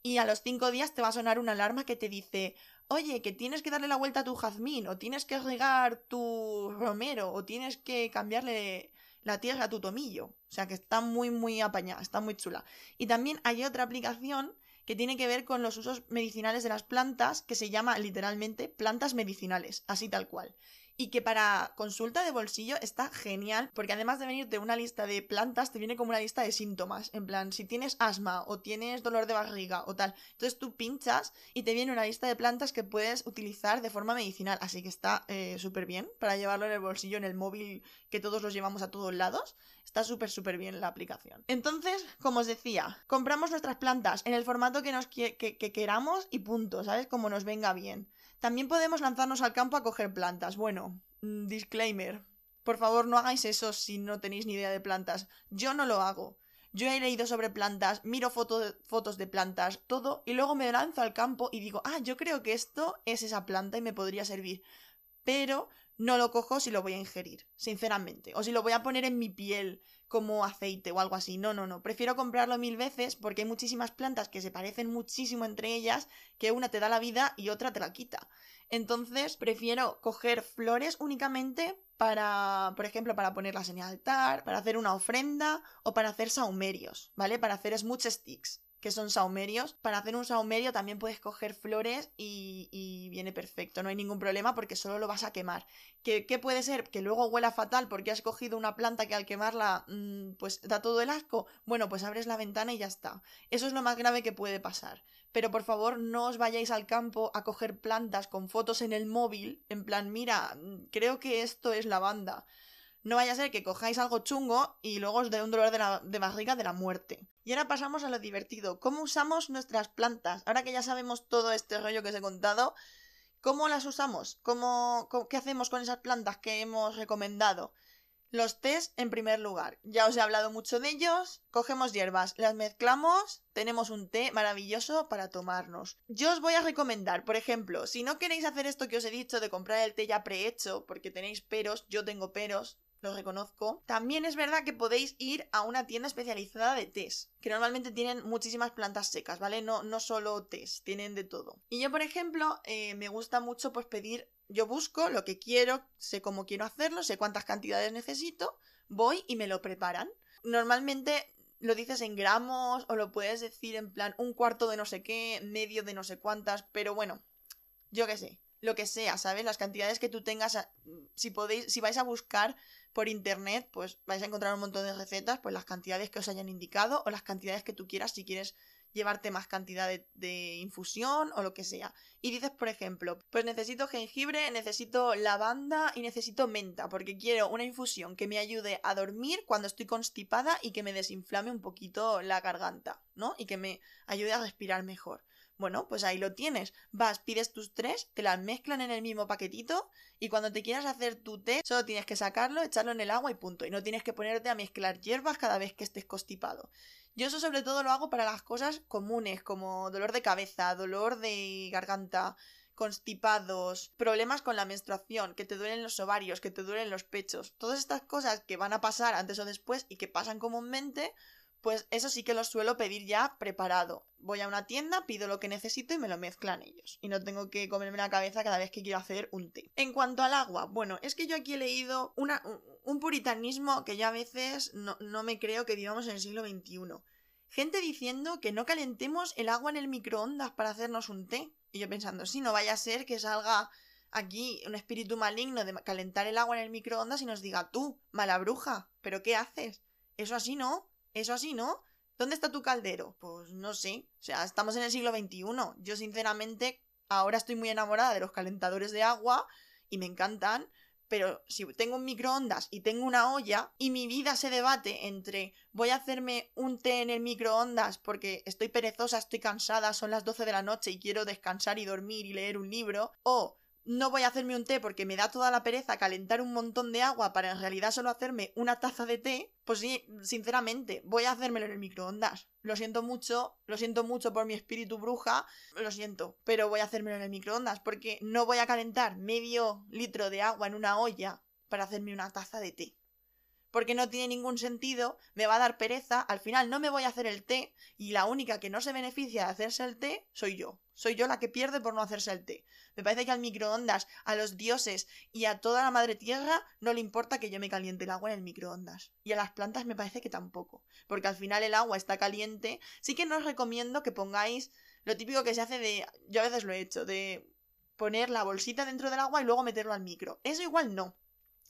y a los cinco días te va a sonar una alarma que te dice, oye, que tienes que darle la vuelta a tu jazmín, o tienes que regar tu romero, o tienes que cambiarle la tierra a tu tomillo. O sea que está muy, muy apañada, está muy chula. Y también hay otra aplicación que tiene que ver con los usos medicinales de las plantas, que se llama literalmente plantas medicinales, así tal cual y que para consulta de bolsillo está genial, porque además de venirte una lista de plantas, te viene como una lista de síntomas, en plan, si tienes asma o tienes dolor de barriga o tal, entonces tú pinchas y te viene una lista de plantas que puedes utilizar de forma medicinal, así que está eh, súper bien para llevarlo en el bolsillo, en el móvil que todos los llevamos a todos lados, está súper súper bien la aplicación. Entonces, como os decía, compramos nuestras plantas en el formato que, nos que queramos y punto, ¿sabes? Como nos venga bien. También podemos lanzarnos al campo a coger plantas. Bueno, mm, disclaimer. Por favor, no hagáis eso si no tenéis ni idea de plantas. Yo no lo hago. Yo he leído sobre plantas, miro fotos de plantas, todo, y luego me lanzo al campo y digo, ah, yo creo que esto es esa planta y me podría servir. Pero no lo cojo si lo voy a ingerir, sinceramente. O si lo voy a poner en mi piel como aceite o algo así. No, no, no. Prefiero comprarlo mil veces porque hay muchísimas plantas que se parecen muchísimo entre ellas, que una te da la vida y otra te la quita. Entonces, prefiero coger flores únicamente para, por ejemplo, para ponerlas en el altar, para hacer una ofrenda o para hacer saumerios, ¿vale? Para hacer smooth sticks que son saumerios. Para hacer un saumerio también puedes coger flores y, viene perfecto, no hay ningún problema porque solo lo vas a quemar. ¿Qué, puede ser? Que luego huela fatal porque has cogido una planta que al quemarla mm, pues da todo el asco. Bueno, pues abres la ventana y ya está. Eso es lo más grave que puede pasar. Pero por favor no os vayáis al campo a coger plantas con fotos en el móvil, en plan, mira, mm, creo que esto es lavanda. No vaya a ser que cojáis algo chungo y luego os dé un dolor de, la, barriga de la muerte. Y ahora pasamos a lo divertido. ¿Cómo usamos nuestras plantas? Ahora que ya sabemos todo este rollo que os he contado, ¿cómo las usamos? ¿Cómo, qué hacemos con esas plantas que hemos recomendado? Los tés en primer lugar. Ya os he hablado mucho de ellos. Cogemos hierbas, las mezclamos, tenemos un té maravilloso para tomarnos. Yo os voy a recomendar, por ejemplo, si no queréis hacer esto que os he dicho de comprar el té ya prehecho, porque tenéis peros, yo tengo peros, lo reconozco. También es verdad que podéis ir a una tienda especializada de tés, que normalmente tienen muchísimas plantas secas, ¿vale? No, no solo tés, tienen de todo. Y yo, por ejemplo, eh, me gusta mucho pues pedir, yo busco lo que quiero, sé cómo quiero hacerlo, sé cuántas cantidades necesito, voy y me lo preparan. Normalmente lo dices en gramos o lo puedes decir en plan un cuarto de no sé qué, medio de no sé cuántas, pero bueno, yo qué sé, lo que sea, ¿sabes? Las cantidades que tú tengas, si podéis, si vais a buscar por internet, pues vais a encontrar un montón de recetas, pues las cantidades que os hayan indicado o las cantidades que tú quieras si quieres llevarte más cantidad de, infusión o lo que sea. Y dices, por ejemplo, pues necesito jengibre, necesito lavanda y necesito menta, porque quiero una infusión que me ayude a dormir cuando estoy constipada y que me desinflame un poquito la garganta, ¿no? Y que me ayude a respirar mejor. Bueno, pues ahí lo tienes. Vas, pides tus tres, te las mezclan en el mismo paquetito y cuando te quieras hacer tu té, solo tienes que sacarlo, echarlo en el agua y punto. Y no tienes que ponerte a mezclar hierbas cada vez que estés constipado. Yo eso sobre todo lo hago para las cosas comunes, como dolor de cabeza, dolor de garganta, constipados, problemas con la menstruación, que te duelen los ovarios, que te duelen los pechos. Todas estas cosas que van a pasar antes o después y que pasan comúnmente, pues eso sí que lo suelo pedir ya preparado. Voy a una tienda, pido lo que necesito y me lo mezclan ellos. Y no tengo que comerme la cabeza cada vez que quiero hacer un té. En cuanto al agua, bueno, es que yo aquí he leído una, un puritanismo que yo a veces no, no me creo que vivamos en el siglo XXI. Gente diciendo que no calentemos el agua en el microondas para hacernos un té. Y yo pensando, si no vaya a ser que salga aquí un espíritu maligno de calentar el agua en el microondas y nos diga, tú, mala bruja, ¿pero qué haces? Eso así no. Eso así, ¿no? ¿Dónde está tu caldero? Pues no sé. O sea, estamos en el siglo XXI. Yo sinceramente ahora estoy muy enamorada de los calentadores de agua y me encantan. Pero si tengo un microondas y tengo una olla y mi vida se debate entre voy a hacerme un té en el microondas porque estoy perezosa, estoy cansada, son las 12 de la noche y quiero descansar y dormir y leer un libro, no voy a hacerme un té porque me da toda la pereza calentar un montón de agua para en realidad solo hacerme una taza de té, pues sí, sinceramente, voy a hacérmelo en el microondas. Lo siento mucho, lo siento mucho por mi espíritu bruja, lo siento, pero voy a hacérmelo en el microondas porque no voy a calentar medio litro de agua en una olla para hacerme una taza de té porque no tiene ningún sentido, me va a dar pereza, al final no me voy a hacer el té y la única que no se beneficia de hacerse el té soy yo. Soy yo la que pierde por no hacerse el té. Me parece que al microondas, a los dioses y a toda la madre tierra no le importa que yo me caliente el agua en el microondas. Y a las plantas me parece que tampoco, porque al final el agua está caliente. Sí que no os recomiendo que pongáis lo típico que se hace de... Yo a veces lo he hecho, de poner la bolsita dentro del agua y luego meterlo al micro. Eso igual no.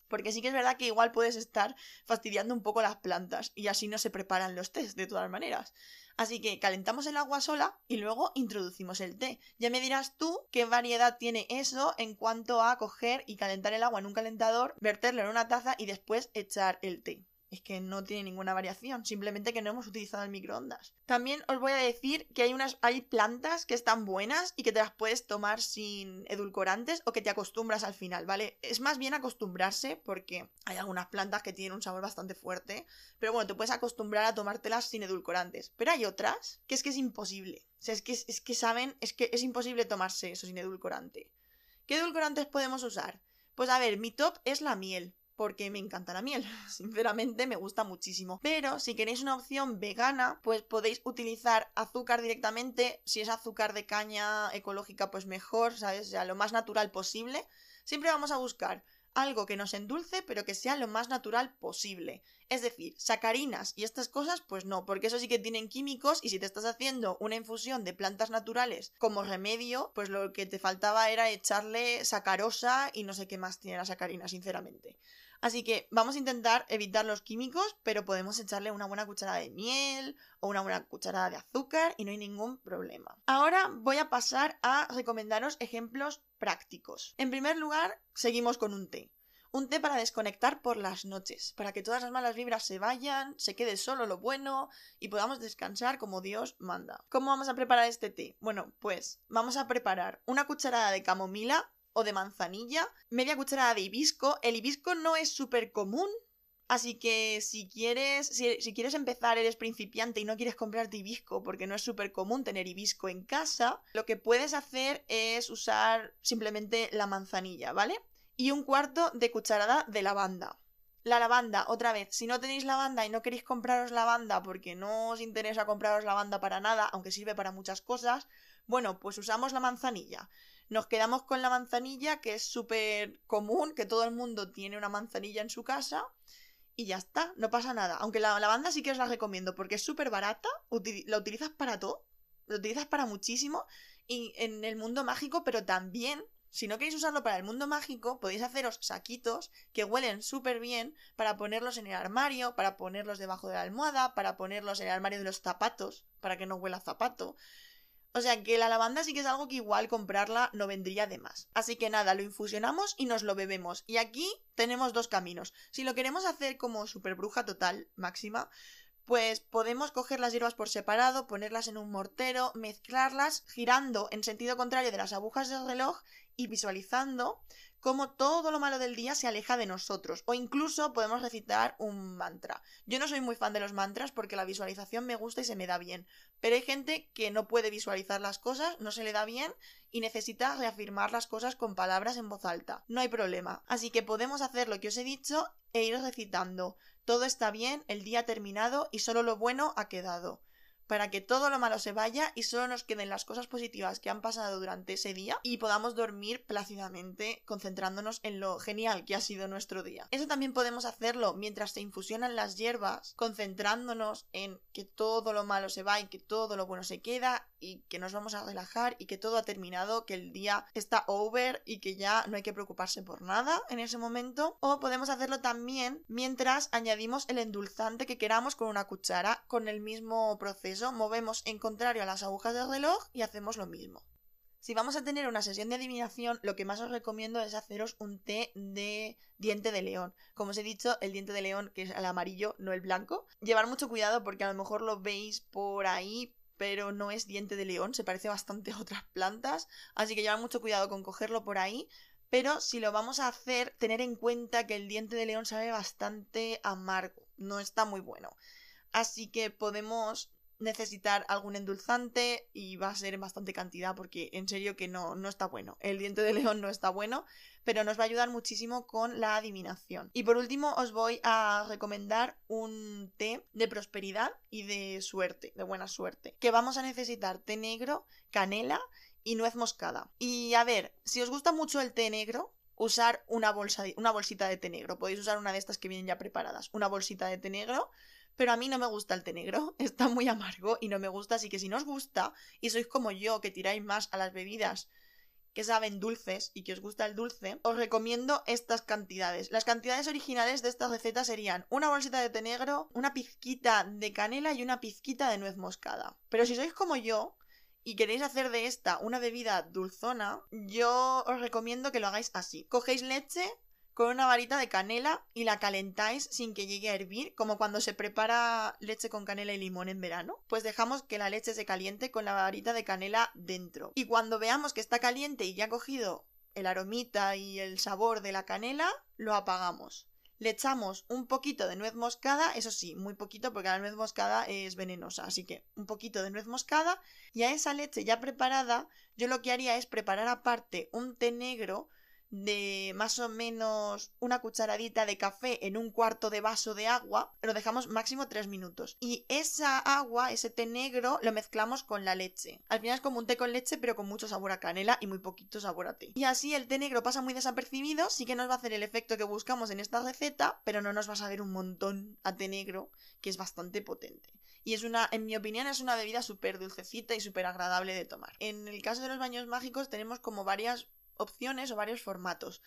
Porque sí que es verdad que igual puedes estar fastidiando un poco las plantas y así no se preparan los tés de todas maneras. Así que calentamos el agua sola y luego introducimos el té. Ya me dirás tú qué variedad tiene eso en cuanto a coger y calentar el agua en un calentador, verterlo en una taza y después echar el té es que no tiene ninguna variación, simplemente que no hemos utilizado el microondas. También os voy a decir que hay unas hay plantas que están buenas y que te las puedes tomar sin edulcorantes o que te acostumbras al final, ¿vale? Es más bien acostumbrarse porque hay algunas plantas que tienen un sabor bastante fuerte, pero bueno, te puedes acostumbrar a tomártelas sin edulcorantes, pero hay otras que es que es imposible. O sea, es que es que saben, es que es imposible tomarse eso sin edulcorante. ¿Qué edulcorantes podemos usar? Pues a ver, mi top es la miel porque me encanta la miel. [laughs] Sinceramente me gusta muchísimo. Pero si queréis una opción vegana, pues podéis utilizar azúcar directamente. Si es azúcar de caña ecológica, pues mejor, ¿sabes? O sea, lo más natural posible. Siempre vamos a buscar algo que nos endulce, pero que sea lo más natural posible. Es decir, sacarinas y estas cosas, pues no, porque eso sí que tienen químicos y si te estás haciendo una infusión de plantas naturales como remedio, pues lo que te faltaba era echarle sacarosa y no sé qué más tiene la sacarina, sinceramente. Así que vamos a intentar evitar los químicos, pero podemos echarle una buena cucharada de miel o una buena cucharada de azúcar y no hay ningún problema. Ahora voy a pasar a recomendaros ejemplos prácticos. En primer lugar, seguimos con un té. Un té para desconectar por las noches, para que todas las malas vibras se vayan, se quede solo lo bueno y podamos descansar como Dios manda. ¿Cómo vamos a preparar este té? Bueno, pues vamos a preparar una cucharada de camomila o de manzanilla, media cucharada de hibisco. El hibisco no es súper común, Así que si quieres, si, quieres empezar, eres principiante y no quieres comprarte hibisco porque no es súper común tener hibisco en casa, lo que puedes hacer es usar simplemente la manzanilla, ¿vale? Y un cuarto de cucharada de lavanda. La lavanda, otra vez, si no tenéis lavanda y no queréis compraros lavanda porque no os interesa compraros lavanda para nada, aunque sirve para muchas cosas, bueno, pues usamos la manzanilla. Nos quedamos con la manzanilla, que es súper común, que todo el mundo tiene una manzanilla en su casa. Y ya está, no pasa nada. Aunque la lavanda sí que os la recomiendo porque es súper barata, la utilizas para todo, la utilizas para muchísimo y en el mundo mágico, pero también si no queréis usarlo para el mundo mágico, podéis haceros saquitos que huelen súper bien para ponerlos en el armario, para ponerlos debajo de la almohada, para ponerlos en el armario de los zapatos, para que no huela zapato. O sea que la lavanda sí que es algo que igual comprarla no vendría de más. Así que nada, lo infusionamos y nos lo bebemos. Y aquí tenemos dos caminos. Si lo queremos hacer como super bruja total máxima, pues podemos coger las hierbas por separado, ponerlas en un mortero, mezclarlas, girando en sentido contrario de las agujas del reloj y visualizando cómo todo lo malo del día se aleja de nosotros. O incluso podemos recitar un mantra. Yo no soy muy fan de los mantras porque la visualización me gusta y se me da bien. Pero hay gente que no puede visualizar las cosas, no se le da bien y necesita reafirmar las cosas con palabras en voz alta. No hay problema. Así que podemos hacer lo que os he dicho e ir recitando. Todo está bien, el día ha terminado y solo lo bueno ha quedado para que todo lo malo se vaya y solo nos queden las cosas positivas que han pasado durante ese día y podamos dormir plácidamente concentrándonos en lo genial que ha sido nuestro día. Eso también podemos hacerlo mientras se infusionan las hierbas, concentrándonos en que todo lo malo se va y que todo lo bueno se queda y que nos vamos a relajar y que todo ha terminado, que el día está over y que ya no hay que preocuparse por nada en ese momento. O podemos hacerlo también mientras añadimos el endulzante que queramos con una cuchara con el mismo proceso movemos en contrario a las agujas del reloj y hacemos lo mismo. Si vamos a tener una sesión de adivinación, lo que más os recomiendo es haceros un té de diente de león. Como os he dicho, el diente de león, que es el amarillo, no el blanco. Llevar mucho cuidado porque a lo mejor lo veis por ahí, pero no es diente de león, se parece bastante a otras plantas. Así que llevar mucho cuidado con cogerlo por ahí. Pero si lo vamos a hacer, tener en cuenta que el diente de león sabe bastante amargo, no está muy bueno. Así que podemos necesitar algún endulzante y va a ser en bastante cantidad porque en serio que no, no está bueno. El diente de león no está bueno, pero nos va a ayudar muchísimo con la adivinación. Y por último os voy a recomendar un té de prosperidad y de suerte, de buena suerte, que vamos a necesitar té negro, canela y nuez moscada. Y a ver, si os gusta mucho el té negro, usar una bolsa una bolsita de té negro. Podéis usar una de estas que vienen ya preparadas, una bolsita de té negro pero a mí no me gusta el té negro, [laughs] está muy amargo y no me gusta, así que si no os gusta y sois como yo que tiráis más a las bebidas que saben dulces y que os gusta el dulce, os recomiendo estas cantidades. Las cantidades originales de esta receta serían una bolsita de té negro, una pizquita de canela y una pizquita de nuez moscada. Pero si sois como yo y queréis hacer de esta una bebida dulzona, yo os recomiendo que lo hagáis así. Cogéis leche, con una varita de canela y la calentáis sin que llegue a hervir, como cuando se prepara leche con canela y limón en verano. Pues dejamos que la leche se caliente con la varita de canela dentro. Y cuando veamos que está caliente y ya ha cogido el aromita y el sabor de la canela, lo apagamos. Le echamos un poquito de nuez moscada, eso sí, muy poquito porque la nuez moscada es venenosa, así que un poquito de nuez moscada y a esa leche ya preparada yo lo que haría es preparar aparte un té negro de más o menos una cucharadita de café en un cuarto de vaso de agua, lo dejamos máximo 3 minutos. Y esa agua, ese té negro, lo mezclamos con la leche. Al final es como un té con leche, pero con mucho sabor a canela y muy poquito sabor a té. Y así el té negro pasa muy desapercibido, sí que nos va a hacer el efecto que buscamos en esta receta, pero no nos va a saber un montón a té negro, que es bastante potente. Y es una, en mi opinión, es una bebida súper dulcecita y súper agradable de tomar. En el caso de los baños mágicos tenemos como varias opciones o varios formatos.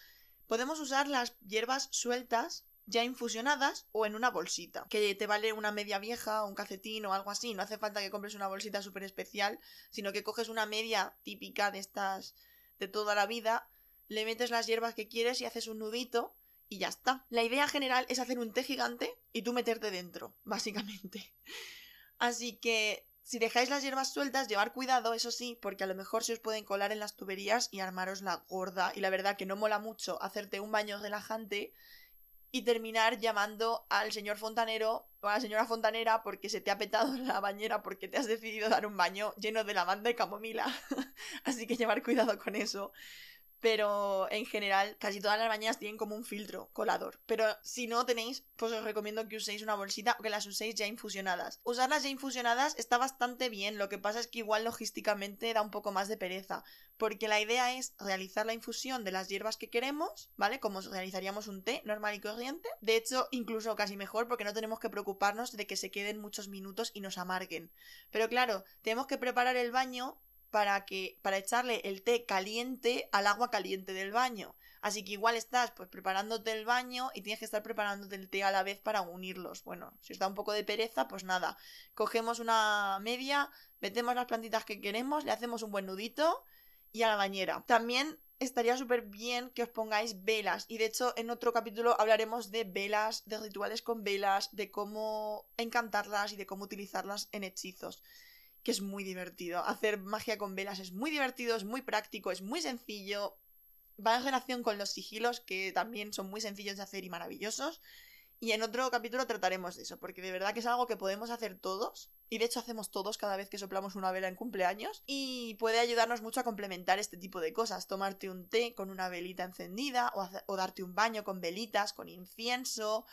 Podemos usar las hierbas sueltas ya infusionadas o en una bolsita, que te vale una media vieja un calcetín o algo así. No hace falta que compres una bolsita súper especial, sino que coges una media típica de estas de toda la vida, le metes las hierbas que quieres y haces un nudito y ya está. La idea general es hacer un té gigante y tú meterte dentro, básicamente. [laughs] Así que si dejáis las hierbas sueltas, llevar cuidado, eso sí, porque a lo mejor se os pueden colar en las tuberías y armaros la gorda. Y la verdad que no mola mucho hacerte un baño relajante y terminar llamando al señor fontanero o a la señora fontanera porque se te ha petado [laughs] la bañera porque te has decidido dar un baño lleno de lavanda y camomila. [laughs] Así que llevar cuidado con eso pero en general casi todas las bañeras tienen como un filtro colador. Pero si no tenéis, pues os recomiendo que uséis una bolsita o que las uséis ya infusionadas. Usarlas ya infusionadas está bastante bien, lo que pasa es que igual logísticamente da un poco más de pereza, porque la idea es realizar la infusión de las hierbas que queremos, ¿vale? Como realizaríamos un té normal y corriente. De hecho, incluso casi mejor porque no tenemos que preocuparnos de que se queden muchos minutos y nos amarguen. Pero claro, tenemos que preparar el baño para que para echarle el té caliente al agua caliente del baño. Así que igual estás pues preparándote el baño y tienes que estar preparándote el té a la vez para unirlos. Bueno, si os da un poco de pereza, pues nada, cogemos una media, metemos las plantitas que queremos, le hacemos un buen nudito y a la bañera. También estaría súper bien que os pongáis velas. Y de hecho, en otro capítulo hablaremos de velas, de rituales con velas, de cómo encantarlas y de cómo utilizarlas en hechizos que es muy divertido. Hacer magia con velas es muy divertido, es muy práctico, es muy sencillo. Va en relación con los sigilos, que también son muy sencillos de hacer y maravillosos. Y en otro capítulo trataremos de eso, porque de verdad que es algo que podemos hacer todos. Y de hecho hacemos todos cada vez que soplamos una vela en cumpleaños. Y puede ayudarnos mucho a complementar este tipo de cosas. Tomarte un té con una velita encendida, o, o darte un baño con velitas, con incienso,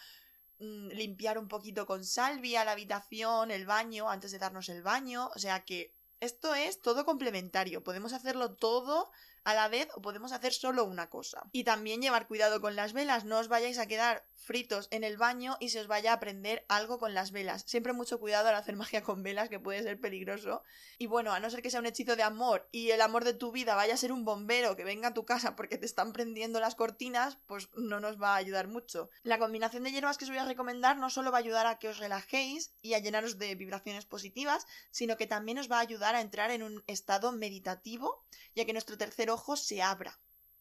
limpiar un poquito con salvia la habitación, el baño, antes de darnos el baño. O sea que esto es todo complementario. Podemos hacerlo todo a la vez o podemos hacer solo una cosa. Y también llevar cuidado con las velas, no os vayáis a quedar fritos en el baño y se os vaya a prender algo con las velas. Siempre mucho cuidado al hacer magia con velas, que puede ser peligroso. Y bueno, a no ser que sea un hechizo de amor y el amor de tu vida vaya a ser un bombero que venga a tu casa porque te están prendiendo las cortinas, pues no nos va a ayudar mucho. La combinación de hierbas que os voy a recomendar no solo va a ayudar a que os relajéis y a llenaros de vibraciones positivas, sino que también os va a ayudar a entrar en un estado meditativo, ya que nuestro tercer ojo se abra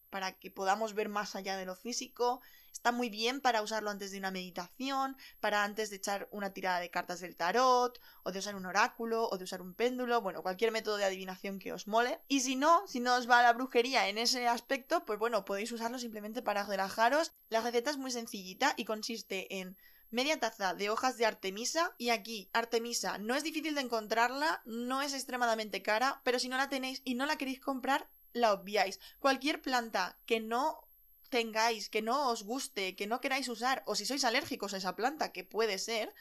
para que podamos ver más allá de lo físico. Está muy bien para usarlo antes de una meditación, para antes de echar una tirada de cartas del tarot, o de usar un oráculo, o de usar un péndulo, bueno, cualquier método de adivinación que os mole. Y si no, si no os va la brujería en ese aspecto, pues bueno, podéis usarlo simplemente para relajaros. La receta es muy sencillita y consiste en media taza de hojas de Artemisa y aquí Artemisa no es difícil de encontrarla, no es extremadamente cara, pero si no la tenéis y no la queréis comprar, la obviáis. Cualquier planta que no tengáis, que no os guste, que no queráis usar, o si sois alérgicos a esa planta, que puede ser,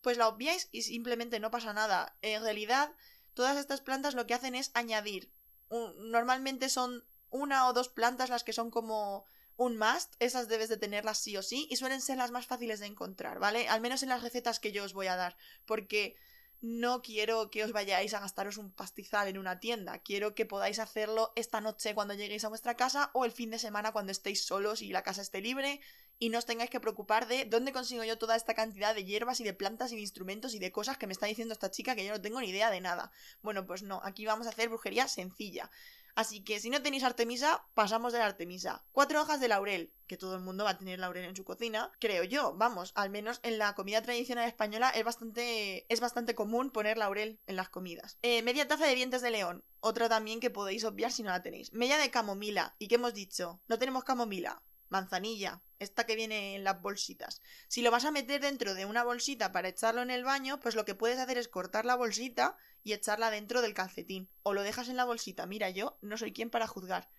pues la obviáis y simplemente no pasa nada. En realidad, todas estas plantas lo que hacen es añadir. normalmente son una o dos plantas las que son como un must, esas debes de tenerlas sí o sí, y suelen ser las más fáciles de encontrar, ¿vale? Al menos en las recetas que yo os voy a dar, porque no quiero que os vayáis a gastaros un pastizal en una tienda, quiero que podáis hacerlo esta noche cuando lleguéis a vuestra casa o el fin de semana cuando estéis solos y la casa esté libre y no os tengáis que preocupar de dónde consigo yo toda esta cantidad de hierbas y de plantas y de instrumentos y de cosas que me está diciendo esta chica que yo no tengo ni idea de nada. Bueno, pues no, aquí vamos a hacer brujería sencilla. Así que si no tenéis Artemisa, pasamos de la Artemisa. Cuatro hojas de laurel, que todo el mundo va a tener laurel en su cocina, creo yo, vamos, al menos en la comida tradicional española es bastante, es bastante común poner laurel en las comidas. Eh, media taza de dientes de león, otra también que podéis obviar si no la tenéis. Media de camomila, ¿y qué hemos dicho? No tenemos camomila manzanilla, esta que viene en las bolsitas. Si lo vas a meter dentro de una bolsita para echarlo en el baño, pues lo que puedes hacer es cortar la bolsita y echarla dentro del calcetín. O lo dejas en la bolsita. Mira, yo no soy quien para juzgar.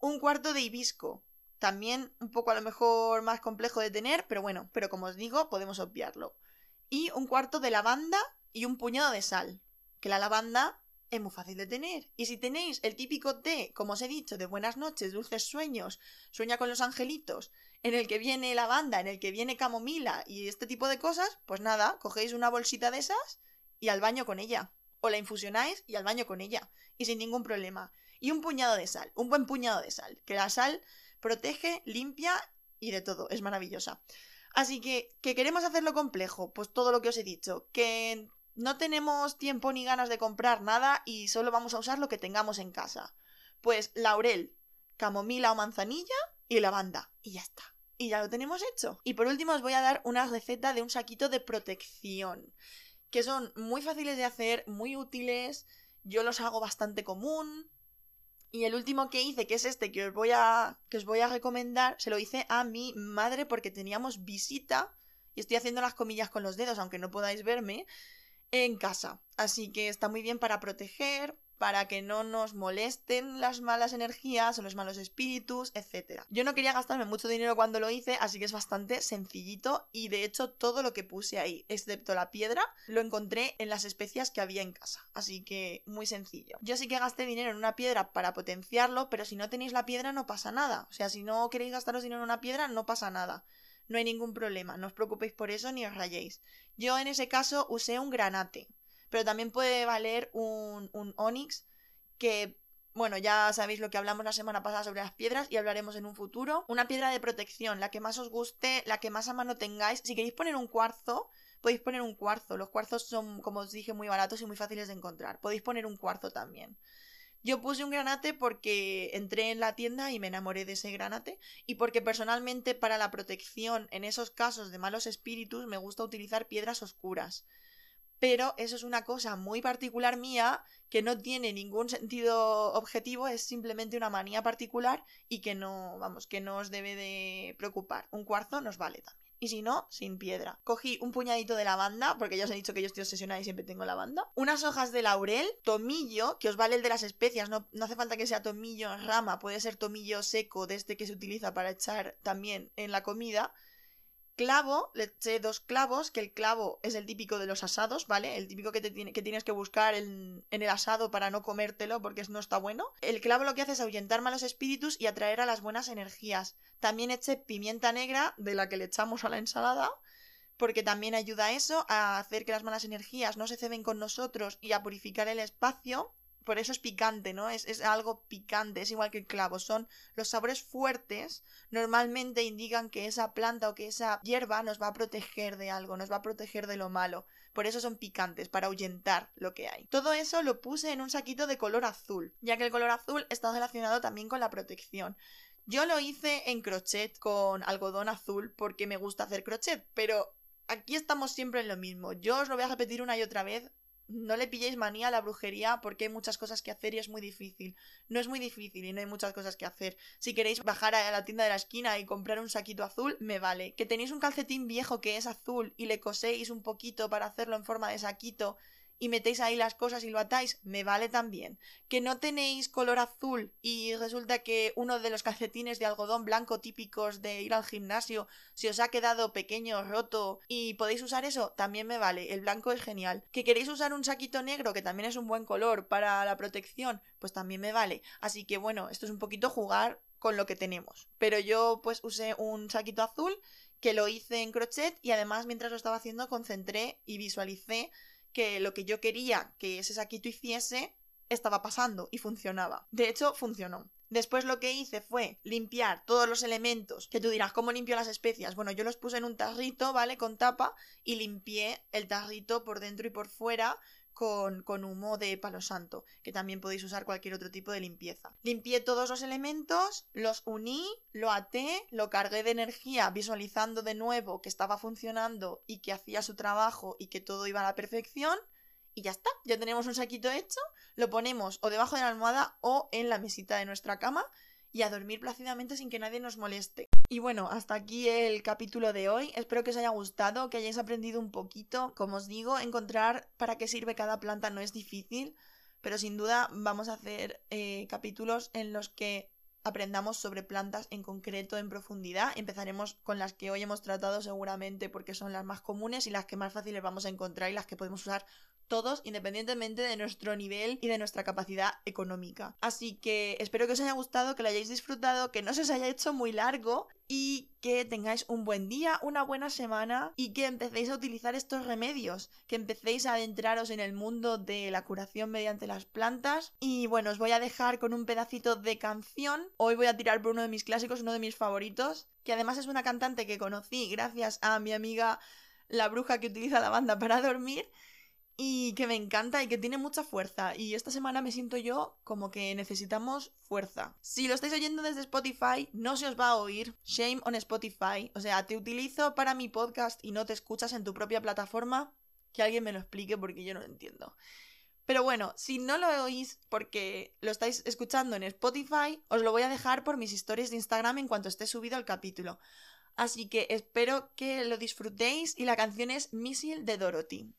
Un cuarto de hibisco. También un poco a lo mejor más complejo de tener, pero bueno, pero como os digo, podemos obviarlo. Y un cuarto de lavanda y un puñado de sal. Que la lavanda es muy fácil de tener. Y si tenéis el típico té, como os he dicho, de buenas noches, dulces sueños, sueña con los angelitos, en el que viene lavanda, en el que viene camomila y este tipo de cosas, pues nada, cogéis una bolsita de esas y al baño con ella. O la infusionáis y al baño con ella. Y sin ningún problema. Y un puñado de sal, un buen puñado de sal. Que la sal protege, limpia y de todo. Es maravillosa. Así que, ¿que queremos hacerlo complejo? Pues todo lo que os he dicho. Que no tenemos tiempo ni ganas de comprar nada y solo vamos a usar lo que tengamos en casa. Pues laurel, camomila o manzanilla y lavanda. Y ya está. Y ya lo tenemos hecho. Y por último os voy a dar una receta de un saquito de protección. Que son muy fáciles de hacer, muy útiles. Yo los hago bastante común. Y el último que hice, que es este que os voy a, que os voy a recomendar, se lo hice a mi madre porque teníamos visita. Y estoy haciendo las comillas con los dedos, aunque no podáis verme, en casa. Así que está muy bien para proteger, para que no nos molesten las malas energías o los malos espíritus, etc. Yo no quería gastarme mucho dinero cuando lo hice, así que es bastante sencillito y de hecho todo lo que puse ahí, excepto la piedra, lo encontré en las especias que había en casa, así que muy sencillo. Yo sí que gasté dinero en una piedra para potenciarlo, pero si no tenéis la piedra no pasa nada, o sea, si no queréis gastaros dinero en una piedra no pasa nada. No hay ningún problema, no os preocupéis por eso ni os rayéis. Yo en ese caso usé un granate, pero también puede valer un, un Onyx que bueno, ya sabéis lo que hablamos la semana pasada sobre las piedras y hablaremos en un futuro. Una piedra de protección, la que más os guste, la que más a mano tengáis. Si queréis poner un cuarzo, podéis poner un cuarzo. Los cuarzos son, como os dije, muy baratos y muy fáciles de encontrar. Podéis poner un cuarzo también. Yo puse un granate porque entré en la tienda y me enamoré de ese granate y porque personalmente para la protección en esos casos de malos espíritus me gusta utilizar piedras oscuras pero eso es una cosa muy particular mía que no tiene ningún sentido objetivo, es simplemente una manía particular y que no, vamos, que no os debe de preocupar. Un cuarzo nos vale también. Y si no, sin piedra. Cogí un puñadito de lavanda, porque ya os he dicho que yo estoy obsesionada y siempre tengo lavanda. Unas hojas de laurel, tomillo, que os vale el de las especias, no, no hace falta que sea tomillo en rama, puede ser tomillo seco de este que se utiliza para echar también en la comida clavo, le eché dos clavos, que el clavo es el típico de los asados, ¿vale? El típico que, te tiene, que tienes que buscar en, en, el asado para no comértelo porque no está bueno. El clavo lo que hace es ahuyentar malos espíritus y atraer a las buenas energías. También eché pimienta negra, de la que le echamos a la ensalada, porque también ayuda a eso, a hacer que las malas energías no se ceben con nosotros y a purificar el espacio por eso es picante, ¿no? Es, es, algo picante, es igual que el clavo. Son los sabores fuertes, normalmente indican que esa planta o que esa hierba nos va a proteger de algo, nos va a proteger de lo malo. Por eso son picantes, para ahuyentar lo que hay. Todo eso lo puse en un saquito de color azul, ya que el color azul está relacionado también con la protección. Yo lo hice en crochet con algodón azul porque me gusta hacer crochet, pero aquí estamos siempre en lo mismo. Yo os lo voy a repetir una y otra vez no le pilléis manía a la brujería porque hay muchas cosas que hacer y es muy difícil. No es muy difícil y no hay muchas cosas que hacer. Si queréis bajar a la tienda de la esquina y comprar un saquito azul, me vale. Que tenéis un calcetín viejo que es azul y le coséis un poquito para hacerlo en forma de saquito y metéis ahí las cosas y lo atáis, me vale también. Que no tenéis color azul y resulta que uno de los calcetines de algodón blanco típicos de ir al gimnasio se os ha quedado pequeño, roto y podéis usar eso, también me vale. El blanco es genial. Que queréis usar un saquito negro, que también es un buen color para la protección, pues también me vale. Así que bueno, esto es un poquito jugar con lo que tenemos. Pero yo pues usé un saquito azul que lo hice en crochet y además mientras lo estaba haciendo concentré y visualicé que lo que yo quería que ese saquito hiciese estaba pasando y funcionaba. De hecho, funcionó. Después lo que hice fue limpiar todos los elementos. Que tú dirás, ¿cómo limpio las especias? Bueno, yo los puse en un tarrito, ¿vale? Con tapa y limpié el tarrito por dentro y por fuera con, humo de palo santo, que también podéis usar cualquier otro tipo de limpieza. Limpié todos los elementos, los uní, lo até, lo cargué de energía visualizando de nuevo que estaba funcionando y que hacía su trabajo y que todo iba a la perfección. Y ya está, ya tenemos un saquito hecho, lo ponemos o debajo de la almohada o en la mesita de nuestra cama y a dormir plácidamente sin que nadie nos moleste. Y bueno, hasta aquí el capítulo de hoy. Espero que os haya gustado, que hayáis aprendido un poquito. Como os digo, encontrar para qué sirve cada planta no es difícil, pero sin duda vamos a hacer eh, capítulos en los que aprendamos sobre plantas en concreto en profundidad. Empezaremos con las que hoy hemos tratado seguramente porque son las más comunes y las que más fáciles vamos a encontrar y las que podemos usar todos independientemente de nuestro nivel y de nuestra capacidad económica. Así que espero que os haya gustado, que lo hayáis disfrutado, que no se os haya hecho muy largo y que tengáis un buen día, una buena semana y que empecéis a utilizar estos remedios, que empecéis a adentraros en el mundo de la curación mediante las plantas. Y bueno, os voy a dejar con un pedacito de canción. Hoy voy a tirar por uno de mis clásicos, uno de mis favoritos, que además es una cantante que conocí gracias a mi amiga la bruja que utiliza la banda para dormir y que me encanta y que tiene mucha fuerza. Y esta semana me siento yo como que necesitamos fuerza. Si lo estáis oyendo desde Spotify, no se os va a oír. Shame on Spotify. O sea, te utilizo para mi podcast y no te escuchas en tu propia plataforma. Que alguien me lo explique porque yo no lo entiendo. Pero bueno, si no lo oís porque lo estáis escuchando en Spotify, os lo voy a dejar por mis historias de Instagram en cuanto esté subido el capítulo. Así que espero que lo disfrutéis y la canción es Missile de Dorothy.